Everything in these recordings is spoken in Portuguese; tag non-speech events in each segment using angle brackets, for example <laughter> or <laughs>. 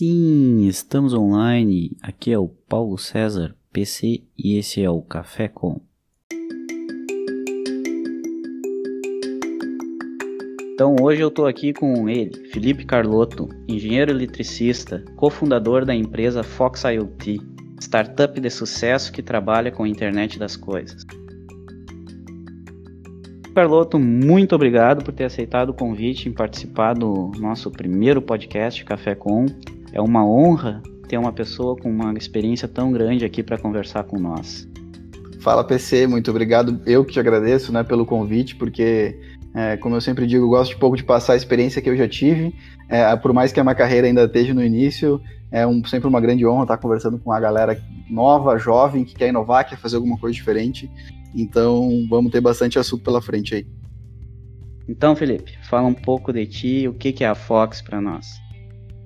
Sim, estamos online. Aqui é o Paulo César, PC, e esse é o Café Com. Então hoje eu estou aqui com ele, Felipe Carlotto, engenheiro eletricista, cofundador da empresa Fox IoT, startup de sucesso que trabalha com a internet das coisas. Carlotto, muito obrigado por ter aceitado o convite em participar do nosso primeiro podcast Café Com. É uma honra ter uma pessoa com uma experiência tão grande aqui para conversar com nós. Fala PC, muito obrigado. Eu que te agradeço né, pelo convite, porque, é, como eu sempre digo, eu gosto de pouco de passar a experiência que eu já tive. É, por mais que a minha carreira ainda esteja no início, é um, sempre uma grande honra estar conversando com a galera nova, jovem, que quer inovar, quer fazer alguma coisa diferente. Então, vamos ter bastante assunto pela frente aí. Então, Felipe, fala um pouco de ti, o que é a Fox para nós.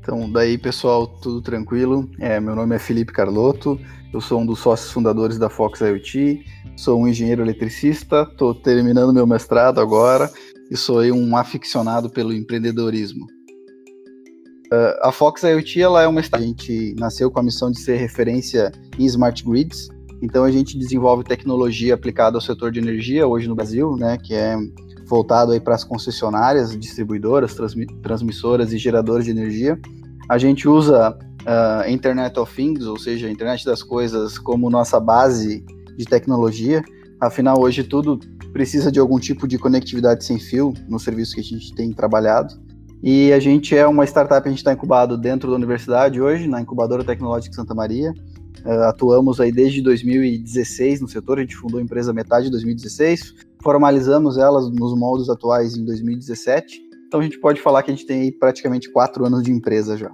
Então, daí, pessoal, tudo tranquilo? É, meu nome é Felipe Carlotto, eu sou um dos sócios fundadores da Fox IoT, sou um engenheiro eletricista, estou terminando meu mestrado agora e sou um aficionado pelo empreendedorismo. Uh, a Fox IoT ela é uma a gente nasceu com a missão de ser referência em smart grids, então a gente desenvolve tecnologia aplicada ao setor de energia hoje no Brasil, né, que é voltado aí para as concessionárias, distribuidoras, transmissoras e geradores de energia. A gente usa uh, Internet of Things, ou seja, a internet das coisas, como nossa base de tecnologia. Afinal, hoje tudo precisa de algum tipo de conectividade sem fio no serviço que a gente tem trabalhado. E a gente é uma startup, a gente está incubado dentro da universidade hoje, na Incubadora Tecnológica Santa Maria. Uh, atuamos aí desde 2016 no setor, a gente fundou a empresa metade de 2016, formalizamos elas nos moldes atuais em 2017. Então a gente pode falar que a gente tem praticamente quatro anos de empresa já.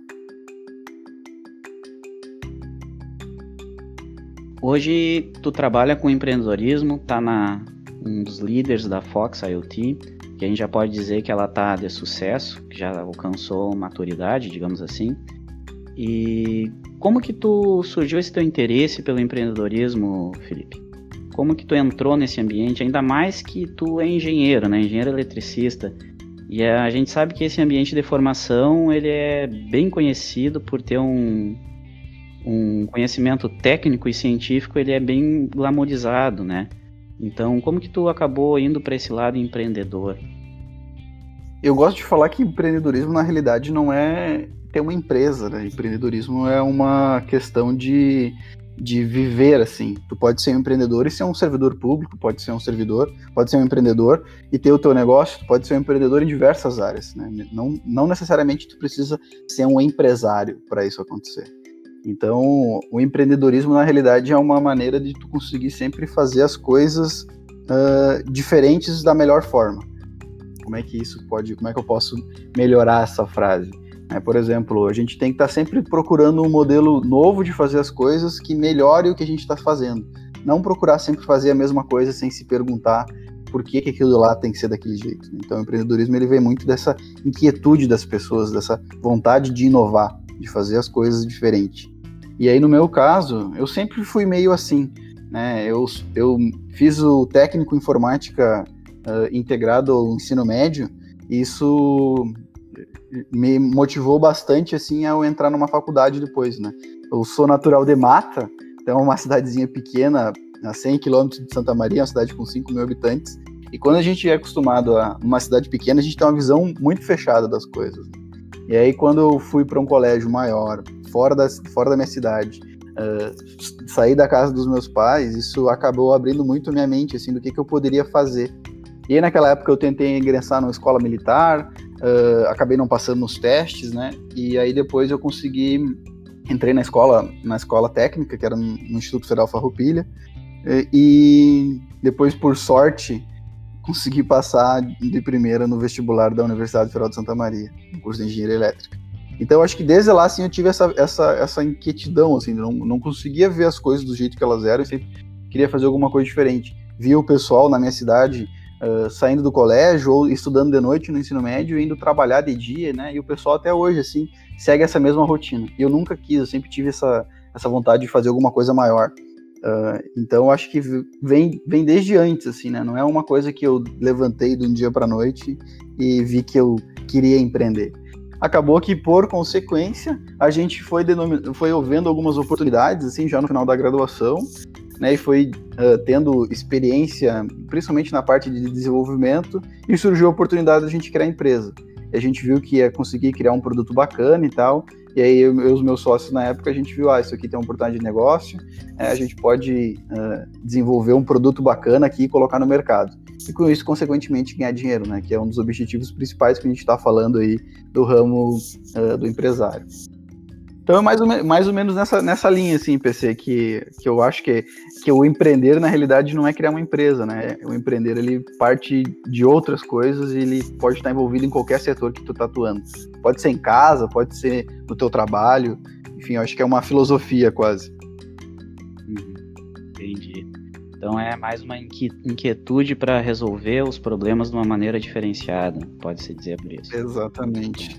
Hoje tu trabalha com empreendedorismo, tá na um dos líderes da Fox IoT, que a gente já pode dizer que ela tá de sucesso, que já alcançou maturidade, digamos assim. E como que tu surgiu esse teu interesse pelo empreendedorismo, Felipe? Como que tu entrou nesse ambiente, ainda mais que tu é engenheiro, né? Engenheiro eletricista. E a gente sabe que esse ambiente de formação, ele é bem conhecido por ter um, um conhecimento técnico e científico, ele é bem glamorizado, né? Então, como que tu acabou indo para esse lado empreendedor? Eu gosto de falar que empreendedorismo na realidade não é ter uma empresa, né? Empreendedorismo é uma questão de, de viver assim. Tu pode ser um empreendedor e ser um servidor público, pode ser um servidor, pode ser um empreendedor e ter o teu negócio, tu pode ser um empreendedor em diversas áreas, né? Não, não necessariamente tu precisa ser um empresário para isso acontecer. Então, o empreendedorismo na realidade é uma maneira de tu conseguir sempre fazer as coisas uh, diferentes da melhor forma. Como é que isso pode, como é que eu posso melhorar essa frase? É, por exemplo, a gente tem que estar tá sempre procurando um modelo novo de fazer as coisas que melhore o que a gente está fazendo. Não procurar sempre fazer a mesma coisa sem se perguntar por que, que aquilo lá tem que ser daquele jeito. Então, o empreendedorismo ele vem muito dessa inquietude das pessoas, dessa vontade de inovar, de fazer as coisas diferente. E aí, no meu caso, eu sempre fui meio assim. Né? Eu, eu fiz o técnico informática uh, integrado ao ensino médio, e isso me motivou bastante assim ao entrar numa faculdade depois, né? Eu sou natural de Mata, então é uma cidadezinha pequena, a 100 quilômetros de Santa Maria, uma cidade com 5 mil habitantes. E quando a gente é acostumado a uma cidade pequena, a gente tem uma visão muito fechada das coisas. Né? E aí quando eu fui para um colégio maior, fora da, fora da minha cidade, uh, sair da casa dos meus pais, isso acabou abrindo muito minha mente assim do que, que eu poderia fazer. E aí, naquela época eu tentei ingressar numa escola militar, uh, acabei não passando nos testes, né? E aí depois eu consegui entrei na escola na escola técnica que era no, Instituto Federal Farroupilha e, e depois por sorte consegui passar de primeira no vestibular da Universidade Federal de Santa Maria, no curso de engenharia elétrica. Então acho que desde lá assim eu tive essa essa essa inquietudão assim, não, não conseguia ver as coisas do jeito que elas eram, eu sempre queria fazer alguma coisa diferente. Via o pessoal na minha cidade uh, saindo do colégio ou estudando de noite no ensino médio, indo trabalhar de dia, né? E o pessoal até hoje, assim, segue essa mesma rotina. Eu nunca quis, eu sempre tive essa, essa vontade de fazer alguma coisa maior. Uh, então acho que vem, vem desde antes, assim, né? Não é uma coisa que eu levantei de um dia para noite e vi que eu queria empreender. acabou que, por consequência, a gente foi, foi vendo algumas oportunidades, assim, já no final da graduação, né, e foi uh, tendo experiência, principalmente na parte de desenvolvimento, e surgiu a oportunidade de a gente criar a empresa. E a gente viu que ia conseguir criar um produto bacana e tal, e aí eu os meus sócios na época, a gente viu, ah, isso aqui tem uma oportunidade de negócio, é, a gente pode uh, desenvolver um produto bacana aqui e colocar no mercado. E com isso, consequentemente, ganhar dinheiro, né? Que é um dos objetivos principais que a gente está falando aí do ramo uh, do empresário. Então é mais ou, mais ou menos nessa, nessa linha, assim, PC, que, que eu acho que, que o empreender, na realidade, não é criar uma empresa, né? O empreender, ele parte de outras coisas e ele pode estar envolvido em qualquer setor que tu tá atuando. Pode ser em casa, pode ser no teu trabalho, enfim, eu acho que é uma filosofia quase. Uhum. Entendi. Então é mais uma inquietude para resolver os problemas de uma maneira diferenciada, pode-se dizer por isso. Exatamente.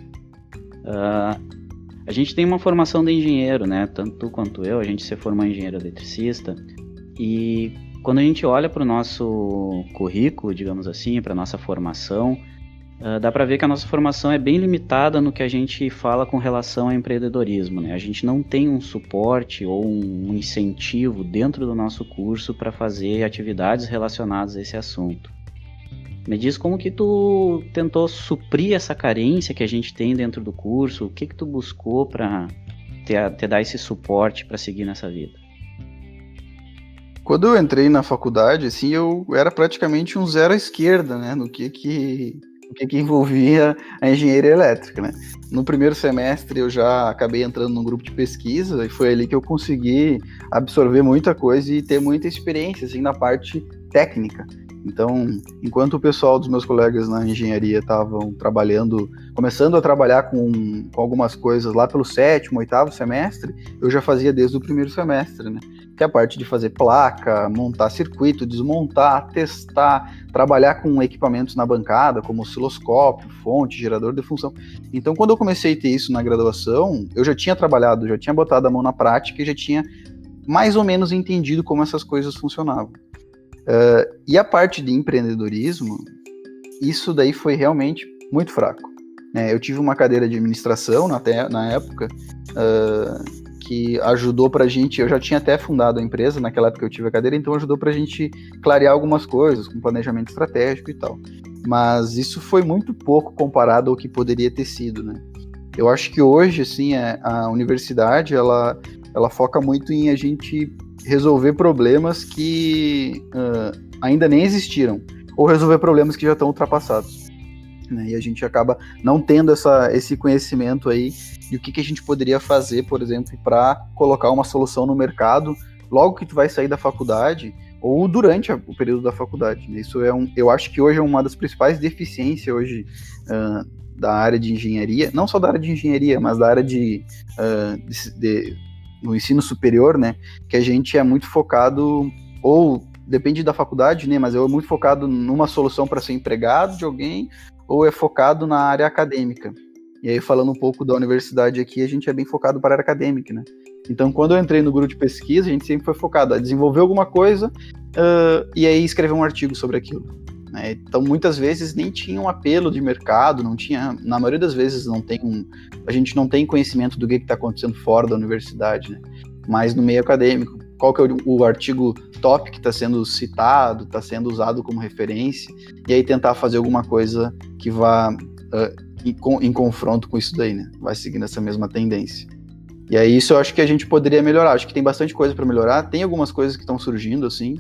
Uh, a gente tem uma formação de engenheiro, né? Tanto tu quanto eu, a gente se formou engenheiro eletricista. E quando a gente olha para o nosso currículo, digamos assim, para nossa formação, uh, dá para ver que a nossa formação é bem limitada no que a gente fala com relação ao empreendedorismo. Né? A gente não tem um suporte ou um incentivo dentro do nosso curso para fazer atividades relacionadas a esse assunto. Me diz como que tu tentou suprir essa carência que a gente tem dentro do curso, o que que tu buscou para te, te dar esse suporte para seguir nessa vida? Quando eu entrei na faculdade, assim, eu era praticamente um zero à esquerda, né, no que que, que, que envolvia a engenharia elétrica, né. No primeiro semestre eu já acabei entrando num grupo de pesquisa e foi ali que eu consegui absorver muita coisa e ter muita experiência, assim, na parte técnica. Então, enquanto o pessoal dos meus colegas na engenharia estavam trabalhando, começando a trabalhar com, com, algumas coisas lá pelo sétimo, oitavo semestre, eu já fazia desde o primeiro semestre, né? Que é a parte de fazer placa, montar circuito, desmontar, testar, trabalhar com equipamentos na bancada, como osciloscópio, fonte, gerador de função. Então, quando eu comecei a ter isso na graduação, eu já tinha trabalhado, já tinha botado a mão na prática e já tinha mais ou menos entendido como essas coisas funcionavam. Uh, e a parte de empreendedorismo, isso daí foi realmente muito fraco. Né? Eu tive uma cadeira de administração na, na época uh, que ajudou para a gente. Eu já tinha até fundado a empresa naquela época que eu tive a cadeira, então ajudou para a gente clarear algumas coisas, com planejamento estratégico e tal. Mas isso foi muito pouco comparado ao que poderia ter sido, né? Eu acho que hoje, assim, é, a universidade ela, ela foca muito em a gente resolver problemas que uh, ainda nem existiram, ou resolver problemas que já estão ultrapassados. Né? E a gente acaba não tendo essa, esse conhecimento aí de o que, que a gente poderia fazer, por exemplo, para colocar uma solução no mercado logo que tu vai sair da faculdade ou durante o período da faculdade. Né? Isso é um, eu acho que hoje é uma das principais deficiências hoje uh, da área de engenharia, não só da área de engenharia, mas da área de, uh, de, de no ensino superior, né, que a gente é muito focado, ou depende da faculdade, né, mas eu é muito focado numa solução para ser empregado de alguém, ou é focado na área acadêmica. E aí, falando um pouco da universidade aqui, a gente é bem focado para a área acadêmica, né? Então, quando eu entrei no grupo de pesquisa, a gente sempre foi focado a desenvolver alguma coisa uh, e aí escrever um artigo sobre aquilo. Né? Então, muitas vezes nem tinha um apelo de mercado, não tinha, na maioria das vezes não tem um, a gente não tem conhecimento do que está acontecendo fora da universidade, né? mas no meio acadêmico, qual que é o, o artigo top que está sendo citado, está sendo usado como referência, e aí tentar fazer alguma coisa que vá uh, em, em, confronto com isso daí, né? Vai seguindo essa mesma tendência. E aí isso eu acho que a gente poderia melhorar. Acho que tem bastante coisa para melhorar. Tem algumas coisas que estão surgindo assim,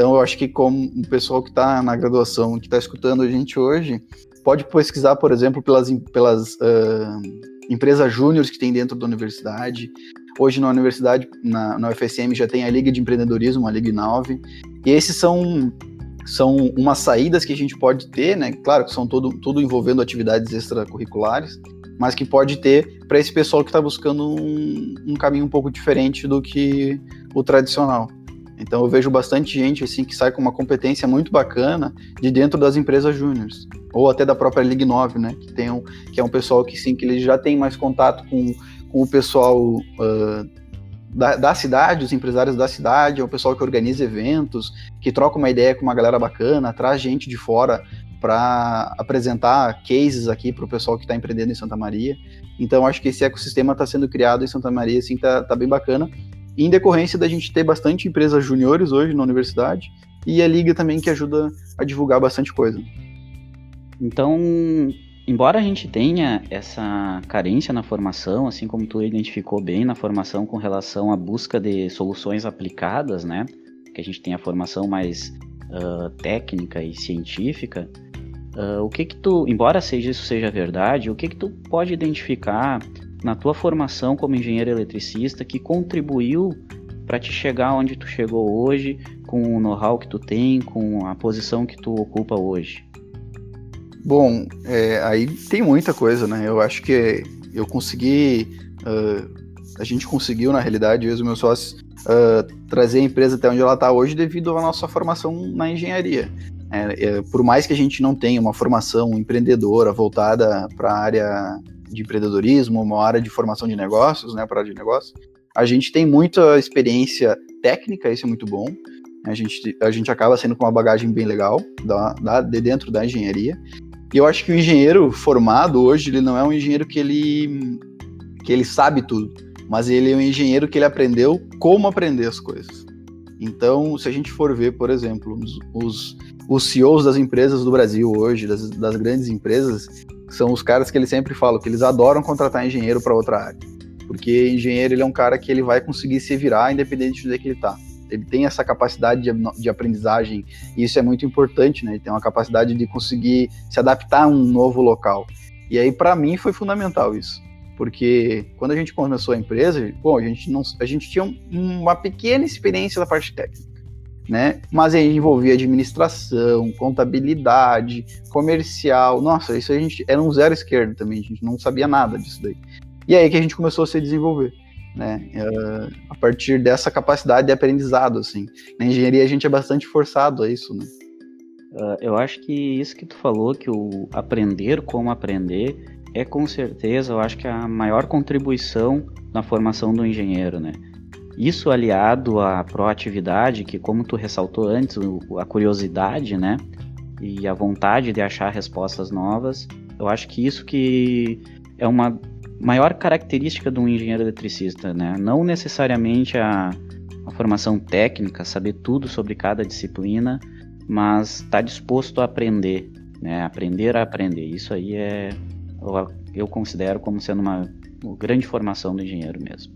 então, eu acho que como o pessoal que está na graduação, que está escutando a gente hoje, pode pesquisar, por exemplo, pelas, pelas uh, empresas júniores que tem dentro da universidade. Hoje na universidade, na, na UFSM, já tem a Liga de Empreendedorismo, a Liga 9. E esses são, são umas saídas que a gente pode ter, né? Claro que são todo, tudo envolvendo atividades extracurriculares, mas que pode ter para esse pessoal que está buscando um, um caminho um pouco diferente do que o tradicional. Então eu vejo bastante gente assim que sai com uma competência muito bacana de dentro das empresas júniores ou até da própria Ligue 9, né, que tem um, que é um pessoal que sim que ele já tem mais contato com, com o pessoal uh, da, da, cidade, os empresários da cidade, é o pessoal que organiza eventos, que troca uma ideia com uma galera bacana, traz gente de fora para apresentar cases aqui para o pessoal que está empreendendo em Santa Maria. Então, acho que esse ecossistema está sendo criado em Santa Maria, assim, tá, tá bem bacana. Em decorrência da gente ter bastante empresas juniores hoje na universidade e a liga também que ajuda a divulgar bastante coisa. Então, embora a gente tenha essa carência na formação, assim como tu identificou bem na formação com relação à busca de soluções aplicadas, né? Que a gente tem a formação mais uh, técnica e científica, uh, o que que tu, embora seja isso seja verdade, o que que tu pode identificar na tua formação como engenheiro eletricista que contribuiu para te chegar onde tu chegou hoje, com o know-how que tu tem, com a posição que tu ocupa hoje? Bom, é, aí tem muita coisa, né? Eu acho que eu consegui, uh, a gente conseguiu, na realidade, eu e os meus sócios, uh, trazer a empresa até onde ela está hoje devido à nossa formação na engenharia. É, é, por mais que a gente não tenha uma formação empreendedora voltada para a área de empreendedorismo, uma área de formação de negócios, né, para área de negócios, a gente tem muita experiência técnica, isso é muito bom. A gente, a gente acaba sendo com uma bagagem bem legal da, da, de dentro da engenharia. E eu acho que o engenheiro formado hoje, ele não é um engenheiro que ele, que ele sabe tudo mas ele é um engenheiro que ele aprendeu como aprender as coisas. Então, se a gente for ver, por exemplo, os, os, os CEOs das empresas do Brasil hoje, das, das grandes empresas, são os caras que eles sempre falam que eles adoram contratar engenheiro para outra área. Porque engenheiro ele é um cara que ele vai conseguir se virar independente de onde é que ele está. Ele tem essa capacidade de, de, aprendizagem e isso é muito importante, né? Ele tem uma capacidade de conseguir se adaptar a um novo local. E aí, para mim, foi fundamental isso porque quando a gente começou a empresa, bom, a gente não, a gente tinha uma pequena experiência da parte técnica, né? Mas aí envolvia administração, contabilidade, comercial, nossa, isso a gente era um zero esquerdo também, a gente não sabia nada disso daí. E aí que a gente começou a se desenvolver, né? Uh, a partir dessa capacidade de aprendizado, assim. Na engenharia a gente é bastante forçado a isso, né? Uh, eu acho que isso que tu falou, que o aprender como aprender, é com certeza, eu acho que a maior contribuição na formação do engenheiro, né? Isso aliado à proatividade, que como tu ressaltou antes, a curiosidade, né? E a vontade de achar respostas novas, eu acho que isso que é uma maior característica de um engenheiro eletricista, né? Não necessariamente a, a formação técnica, saber tudo sobre cada disciplina, mas estar tá disposto a aprender, né? Aprender a aprender. Isso aí é eu, considero como sendo uma, uma, grande formação do engenheiro mesmo.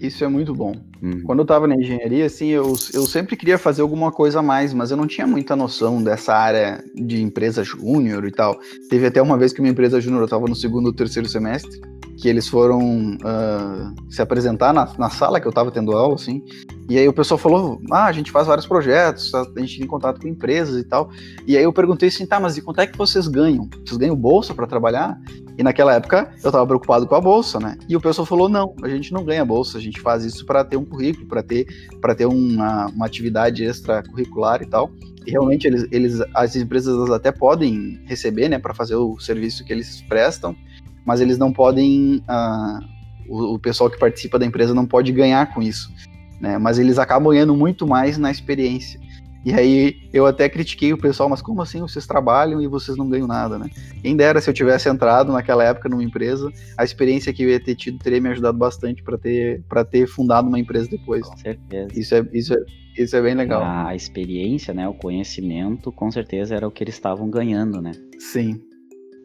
Isso é muito bom. Uhum. Quando eu estava na engenharia, assim, eu, eu sempre queria fazer alguma coisa a mais, mas eu não tinha muita noção dessa área de empresa júnior e tal. Teve até uma vez que minha empresa júnior, eu estava no segundo ou terceiro semestre, que eles foram uh, se apresentar na, na, sala que eu estava tendo aula, assim, e aí o pessoal falou, ah, a gente faz vários projetos, a gente tem contato com empresas e tal, e aí eu perguntei assim, tá, mas e quanto é que vocês ganham? Vocês ganham bolsa para trabalhar? E naquela época eu estava preocupado com a bolsa, né? E o pessoal falou, não, a gente não ganha bolsa, a gente faz isso para ter um currículo, para ter, pra ter uma, uma atividade extracurricular e tal, e realmente eles, eles, as empresas até podem receber, né, para fazer o serviço que eles prestam, mas eles não podem. Uh, o, o, pessoal que participa da empresa não pode ganhar com isso. Né? Mas eles acabam ganhando muito mais na experiência. E aí eu até critiquei o pessoal, mas como assim vocês trabalham e vocês não ganham nada, né? Quem dera se eu tivesse entrado naquela época numa empresa, a experiência que eu ia ter tido teria me ajudado bastante para ter para ter fundado uma empresa depois. Com certeza. Isso é isso é, isso é bem legal. A experiência, né, o conhecimento, com certeza era o que eles estavam ganhando, né? Sim.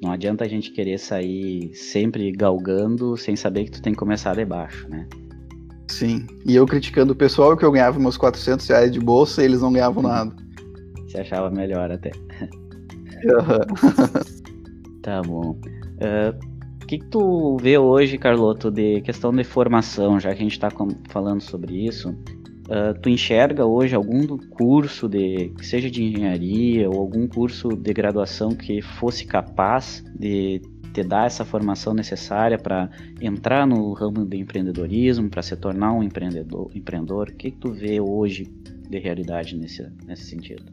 Não adianta a gente querer sair sempre galgando sem saber que tu tem que começar de baixo, né? Sim. E eu criticando o pessoal que eu ganhava meus 400 reais de bolsa e eles não ganhavam nada. Você achava melhor até. Uhum. <laughs> tá bom. Uh, o que, que, tu vê hoje, Carloto, de questão de formação, já que a gente está falando sobre isso? Uh, tu enxerga hoje algum curso de que seja de engenharia ou algum curso de graduação que fosse capaz de te dar essa formação necessária para entrar no ramo do empreendedorismo, para se tornar um empreendedor, empreendedor? O que, que tu vê hoje de realidade nesse, nesse sentido?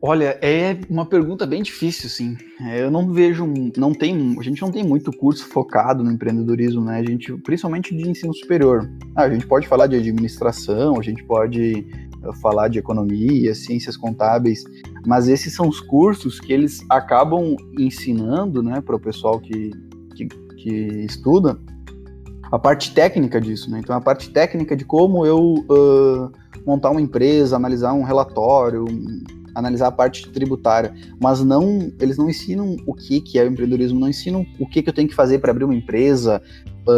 Olha, é uma pergunta bem difícil, sim. É, eu não vejo, não tem, a gente não tem muito curso focado no empreendedorismo, né? A gente, principalmente de ensino superior. Ah, a gente pode falar de administração, a gente pode eh, falar de economia, ciências contábeis, Mas esses são os cursos que eles acabam ensinando, né, para o pessoal que, que, que, estuda, a parte técnica disso, né? Então, a parte técnica de como eu uh, montar uma empresa, analisar um relatório, um, analisar a parte tributária, mas não, eles não ensinam o que, que é o empreendedorismo, não ensinam o que, que eu tenho que fazer para abrir uma empresa,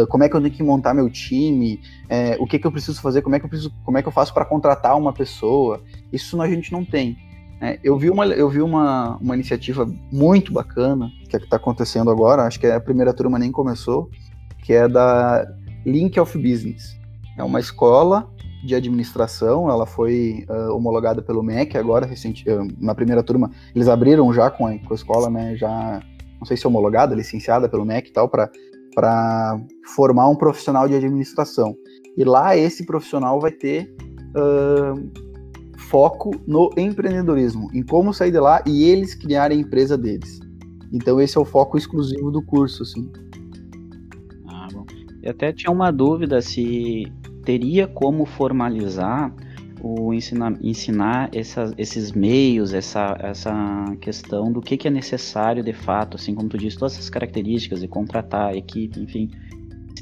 como é que eu tenho que montar meu time, é, o que, que eu preciso fazer, como é que eu, preciso, como é que eu faço para contratar uma pessoa. Isso a gente não tem. É, eu vi, uma, eu vi uma, uma iniciativa muito bacana que é está acontecendo agora, acho que a primeira turma nem começou, que é da Link of Business. É uma escola de administração, ela foi uh, homologada pelo MEC agora, recente, uh, na primeira turma, eles abriram já com a, com a escola, né, já, não sei se homologada, licenciada pelo MEC e tal, para formar um profissional de administração. E lá esse profissional vai ter uh, foco no empreendedorismo, em como sair de lá e eles criarem a empresa deles. Então esse é o foco exclusivo do curso, assim. Ah, bom. Eu até tinha uma dúvida se teria como formalizar o ensinar, ensinar esses meios, essa, essa questão do que, que é necessário de fato, assim como tu disse, todas essas características de contratar equipe, enfim,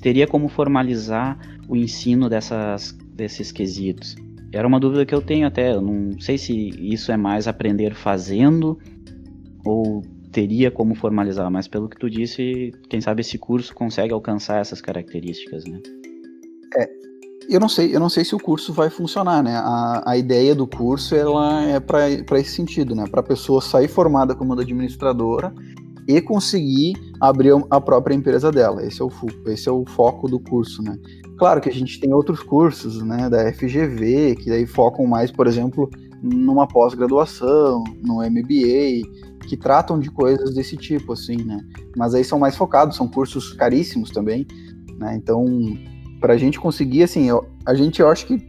teria como formalizar o ensino dessas, desses quesitos. Era uma dúvida que eu tenho até, eu não sei se isso é mais aprender fazendo ou teria como formalizar, mas pelo que tu disse, quem sabe esse curso consegue alcançar essas características, né? É, eu não sei, eu não sei se o curso vai funcionar, né? A, a ideia do curso ela é para esse sentido, né? Para a pessoa sair formada como administradora e conseguir abrir a própria empresa dela. Esse é o, esse é o foco do curso, né? Claro que a gente tem outros cursos, né, da FGV, que daí focam mais, por exemplo, numa pós-graduação, no MBA, que tratam de coisas desse tipo, assim, né? Mas aí são mais focados, são cursos caríssimos também, né? Então, para a gente conseguir, assim, eu, a gente eu acho que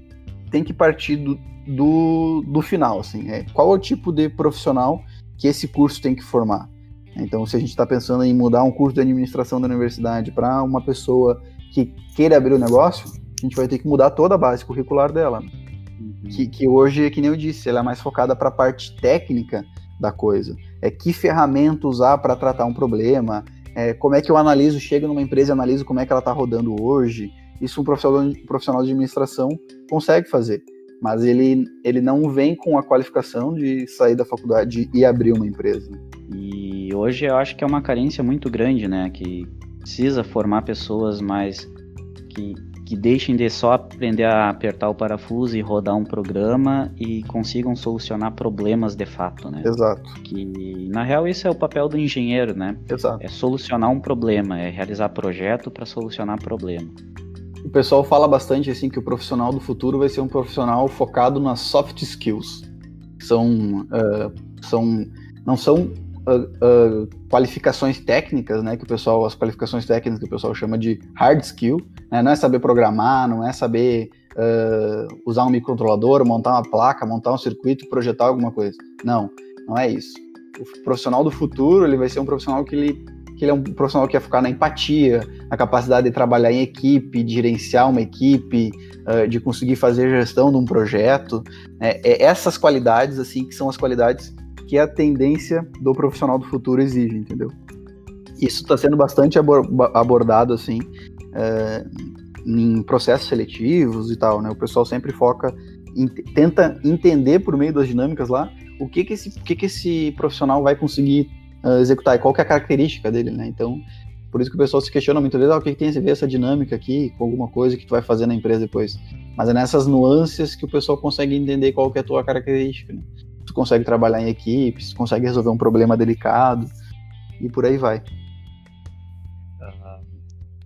tem que partir do, do, do final, assim, é, qual é o tipo de profissional que esse curso tem que formar? Então, se a gente está pensando em mudar um curso de administração da universidade para uma pessoa que queira abrir o negócio, a gente vai ter que mudar toda a base curricular dela. Uhum. Que, que hoje, que nem eu disse, ela é mais focada para a parte técnica da coisa. É que ferramenta usar para tratar um problema, é, como é que eu analiso, chego numa empresa e analiso como é que ela está rodando hoje. Isso um profissional, profissional de administração consegue fazer. Mas ele, ele não vem com a qualificação de sair da faculdade e abrir uma empresa. E hoje eu acho que é uma carência muito grande, né? Que precisa formar pessoas mais que, que deixem de só aprender a apertar o parafuso e rodar um programa e consigam solucionar problemas de fato, né? Exato. Que na real isso é o papel do engenheiro, né? Exato. É solucionar um problema, é realizar projeto para solucionar problema. O pessoal fala bastante assim que o profissional do futuro vai ser um profissional focado nas soft skills. São, uh, são não são uh, qualificações técnicas, né? Que o pessoal, as qualificações técnicas que o pessoal chama de hard skill, né, não é saber programar, não é saber uh, usar um microcontrolador, montar uma placa, montar um circuito, projetar alguma coisa. Não, não é isso. O profissional do futuro ele vai ser um profissional que ele que ele é um profissional que ia focar na empatia, na capacidade de trabalhar em equipe, de gerenciar uma equipe, de conseguir fazer gestão de um projeto. É, é essas qualidades assim que são as qualidades que a tendência do profissional do futuro exige, entendeu? Isso está sendo bastante abordado assim é, em processos seletivos e tal, né? O pessoal sempre foca, em, tenta entender por meio das dinâmicas lá o que que esse, o que que esse profissional vai conseguir uh, executar e qual que é a característica dele, né? Então, por isso que o pessoal se questiona muitas vezes, ah, o que, que tem a ver essa dinâmica aqui com alguma coisa que tu vai fazer na empresa depois. Mas é nessas nuances que o pessoal consegue entender qual que é a tua característica. Né? Tu consegue trabalhar em equipes, consegue resolver um problema delicado e por aí vai.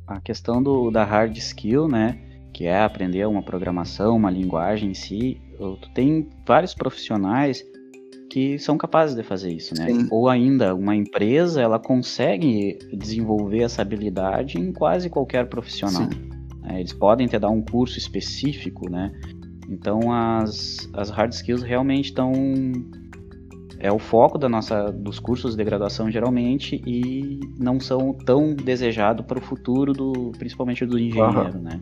A questão do, da hard skill, né, que é aprender uma programação, uma linguagem em si, tu tem vários profissionais que são capazes de fazer isso, né? Sim. Ou ainda, uma empresa, ela consegue desenvolver essa habilidade em quase qualquer profissional. É, eles podem te dar um curso específico, né? Então as, as hard skills realmente estão é o foco da nossa dos cursos de graduação geralmente e não são tão desejados para o futuro do principalmente do engenheiro, uhum. né?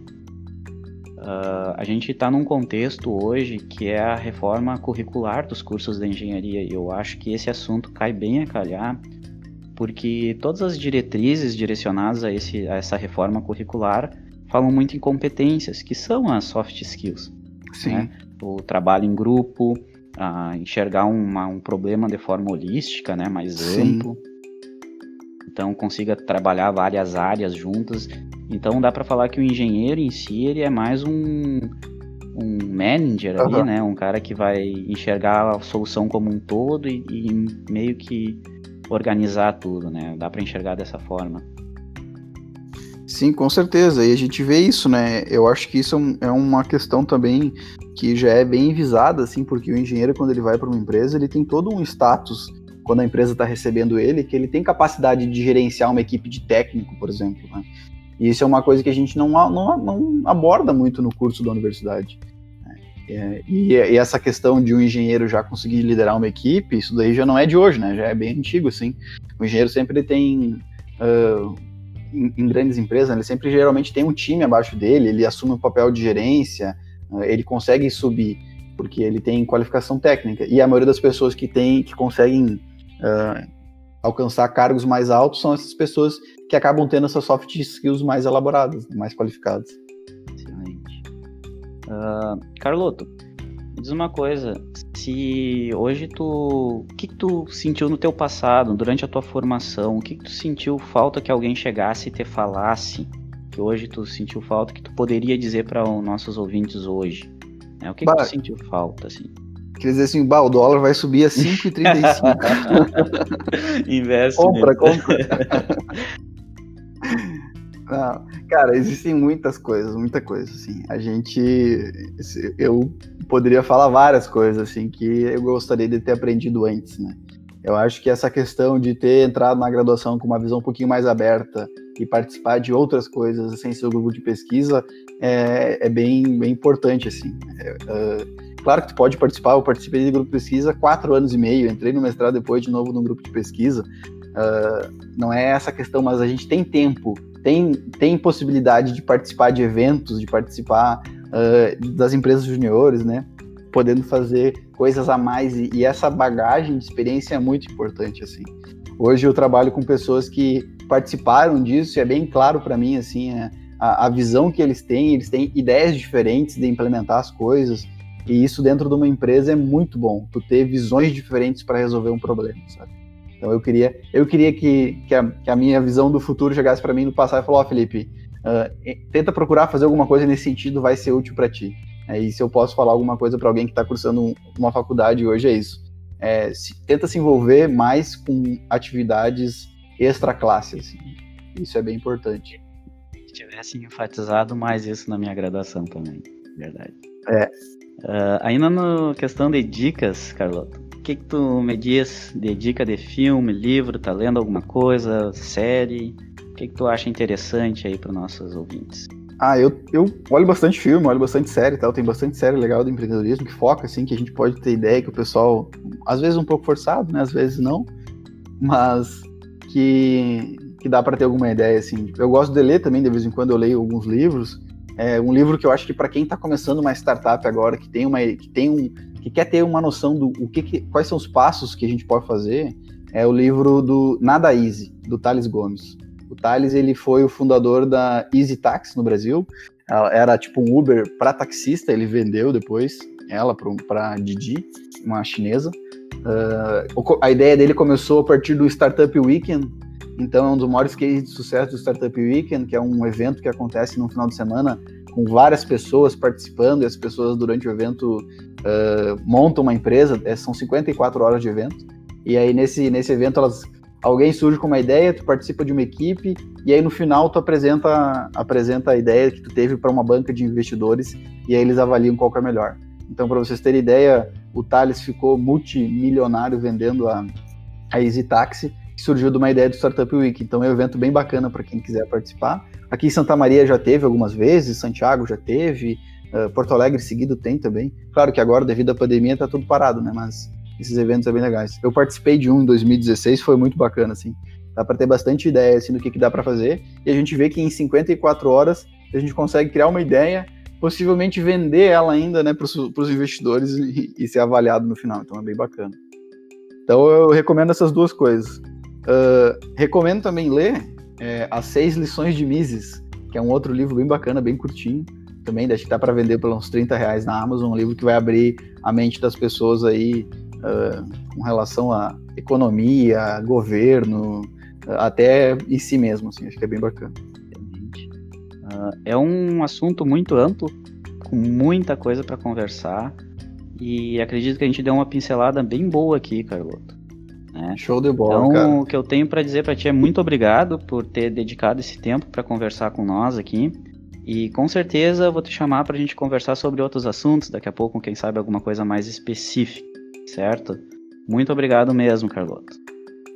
Uh, a gente está num contexto hoje que é a reforma curricular dos cursos de engenharia e eu acho que esse assunto cai bem a calhar porque todas as diretrizes direcionadas a, esse, a essa reforma curricular falam muito em competências, que são as soft skills. Sim. Né? O trabalho em grupo, enxergar uma, um problema de forma holística, né, mais Sim. amplo. Então consiga trabalhar várias áreas juntas. Então dá para falar que o engenheiro em si ele é mais um, um manager uhum. ali, né? Um cara que vai enxergar a solução como um todo e, e meio que organizar tudo, né? Dá para enxergar dessa forma. Sim, com certeza. E a gente vê isso, né? Eu acho que isso é, é uma questão também que já é bem visada, assim, porque o engenheiro, quando ele vai para uma empresa, ele tem todo um status quando a empresa está recebendo ele, que ele tem capacidade de gerenciar uma equipe de técnico, por exemplo. Né? E isso é uma coisa que a gente não, não, não aborda muito no curso da universidade. É, e, e, essa questão de um engenheiro já conseguir liderar uma equipe, isso daí já não é de hoje, né? Já é bem antigo, assim. O engenheiro sempre tem, uh, em, grandes empresas, né? ele sempre geralmente tem um time abaixo dele, ele assume o um papel de gerência, uh, ele consegue subir, porque ele tem qualificação técnica. E a maioria das pessoas que tem, que conseguem uh, alcançar cargos mais altos são essas pessoas que acabam tendo essas soft skills mais elaboradas, mais qualificadas. Uh, Carloto, me diz uma coisa, se hoje tu, o que, que tu sentiu no teu passado, durante a tua formação, o que, que tu sentiu falta que alguém chegasse e te falasse, que hoje tu sentiu falta, que tu poderia dizer para os nossos ouvintes hoje? Né? O que, que tu sentiu falta, assim? Quer dizer assim, bah, o dólar vai subir a 5,35. <laughs> Investe. Compra, compra. <laughs> Não, cara, existem muitas coisas, muita coisa, assim. A gente, eu poderia falar várias coisas, assim, que eu gostaria de ter aprendido antes, né? Eu acho que essa questão de ter entrado na graduação com uma visão um pouquinho mais aberta e participar de outras coisas sem ser o grupo de pesquisa é, é bem, bem importante, assim. É, é, claro que tu pode participar, eu participei de grupo de pesquisa quatro anos e meio, entrei no mestrado depois de novo no grupo de pesquisa. Uh, não é essa questão, mas a gente tem tempo tem, tem possibilidade de participar de eventos, de participar uh, das empresas juniores, né? Podendo fazer coisas a mais e, e, essa bagagem de experiência é muito importante, assim. Hoje eu trabalho com pessoas que participaram disso e é bem claro para mim, assim, é, a, a visão que eles têm, eles têm ideias diferentes de implementar as coisas e isso dentro de uma empresa é muito bom, tu ter visões diferentes para resolver um problema, sabe? Então eu queria, eu queria que, que, a, que a minha visão do futuro chegasse para mim no passado e falou, ó, oh, Felipe, uh, tenta procurar fazer alguma coisa nesse sentido, vai ser útil para ti. É, e se eu posso falar alguma coisa para alguém que está cursando uma faculdade hoje é isso. É, se, tenta se envolver mais com atividades extra classe, assim. Isso é bem importante. Se tivesse enfatizado mais isso na minha graduação também, verdade. É. Uh, ainda na questão de dicas, Carlota, o que, que tu me diz de dica de filme, livro? Tá lendo alguma coisa, série? O que, que tu acha interessante aí para nossos ouvintes? Ah, eu, eu olho bastante filme, olho bastante série tal. Tem bastante série legal do empreendedorismo que foca, assim, que a gente pode ter ideia que o pessoal, às vezes um pouco forçado, né? Às vezes não, mas que, que dá para ter alguma ideia, assim. Eu gosto de ler também, de vez em quando eu leio alguns livros. É um livro que eu acho que para quem está começando uma startup agora, que tem, uma, que tem um, que quer ter uma noção do o que, que, quais são os passos que a gente pode fazer, é o livro do Nada Easy, do Thales Gomes. O Thales ele foi o fundador da Easy Taxi no Brasil. Ela era tipo um Uber para taxista, ele vendeu depois ela para Didi, uma chinesa. Uh, a ideia dele começou a partir do Startup Weekend, então é um dos maiores cases de sucesso do Startup Weekend, que é um evento que acontece no final de semana com várias pessoas participando, e as pessoas durante o evento uh, montam uma empresa, é, são 54 horas de evento, e aí nesse, nesse evento elas, alguém surge com uma ideia, tu participa de uma equipe, e aí no final tu apresenta, apresenta a ideia que tu teve para uma banca de investidores, e aí eles avaliam qual que é melhor. Então, para vocês terem ideia, o Thales ficou multimilionário vendendo a, a Easy Taxi, que surgiu de uma ideia do Startup Week. Então é um evento bem bacana para quem quiser participar. Aqui em Santa Maria já teve algumas vezes, Santiago já teve, uh, Porto Alegre seguido tem também. Claro que agora, devido à pandemia, está tudo parado, né? Mas esses eventos são bem legais. Eu participei de um em 2016, foi muito bacana, assim. Dá para ter bastante ideia assim, do que, que dá para fazer. E a gente vê que em 54 horas a gente consegue criar uma ideia, possivelmente vender ela ainda né, para os investidores e, e, ser avaliado no final. Então é bem bacana. Então eu recomendo essas duas coisas. Uh, recomendo também ler é, As Seis Lições de Mises, que é um outro livro bem bacana, bem curtinho. Também acho que dá para vender por uns 30 reais na Amazon, um livro que vai abrir a mente das pessoas aí uh, com relação a economia, governo, até em si mesmo, assim, acho que é bem bacana. Uh, é um assunto muito amplo, com muita coisa para conversar, e acredito que a gente deu uma pincelada bem boa aqui, Carloto. Né? Show de bola, então, cara. o que eu tenho para dizer para ti é muito obrigado por ter dedicado esse tempo para conversar com nós aqui. E com certeza vou te chamar para a gente conversar sobre outros assuntos, daqui a pouco, quem sabe, alguma coisa mais específica, certo? Muito obrigado mesmo, Carloto.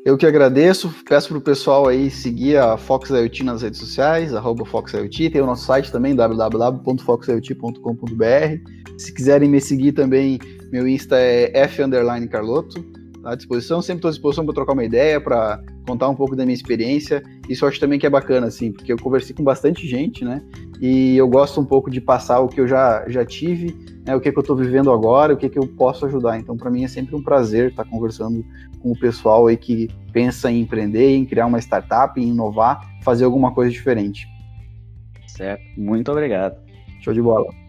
Eu que agradeço, peço pro pessoal aí seguir a Fox IoT nas redes sociais, arroba Fox IoT, tem o nosso site também, www.foxiot.com.br. Se quiserem me seguir também, meu Insta é F Carloto à disposição, sempre estou à disposição para trocar uma ideia, para contar um pouco da minha experiência. Isso eu acho também que é bacana, assim, porque eu conversei com bastante gente, né? E eu gosto um pouco de passar o que eu já, já tive, né, o que, que eu estou vivendo agora, o que, que eu posso ajudar. Então, para mim é sempre um prazer estar conversando com o pessoal aí que pensa em empreender, em criar uma startup, em inovar, fazer alguma coisa diferente. Certo. Muito obrigado. Show de bola.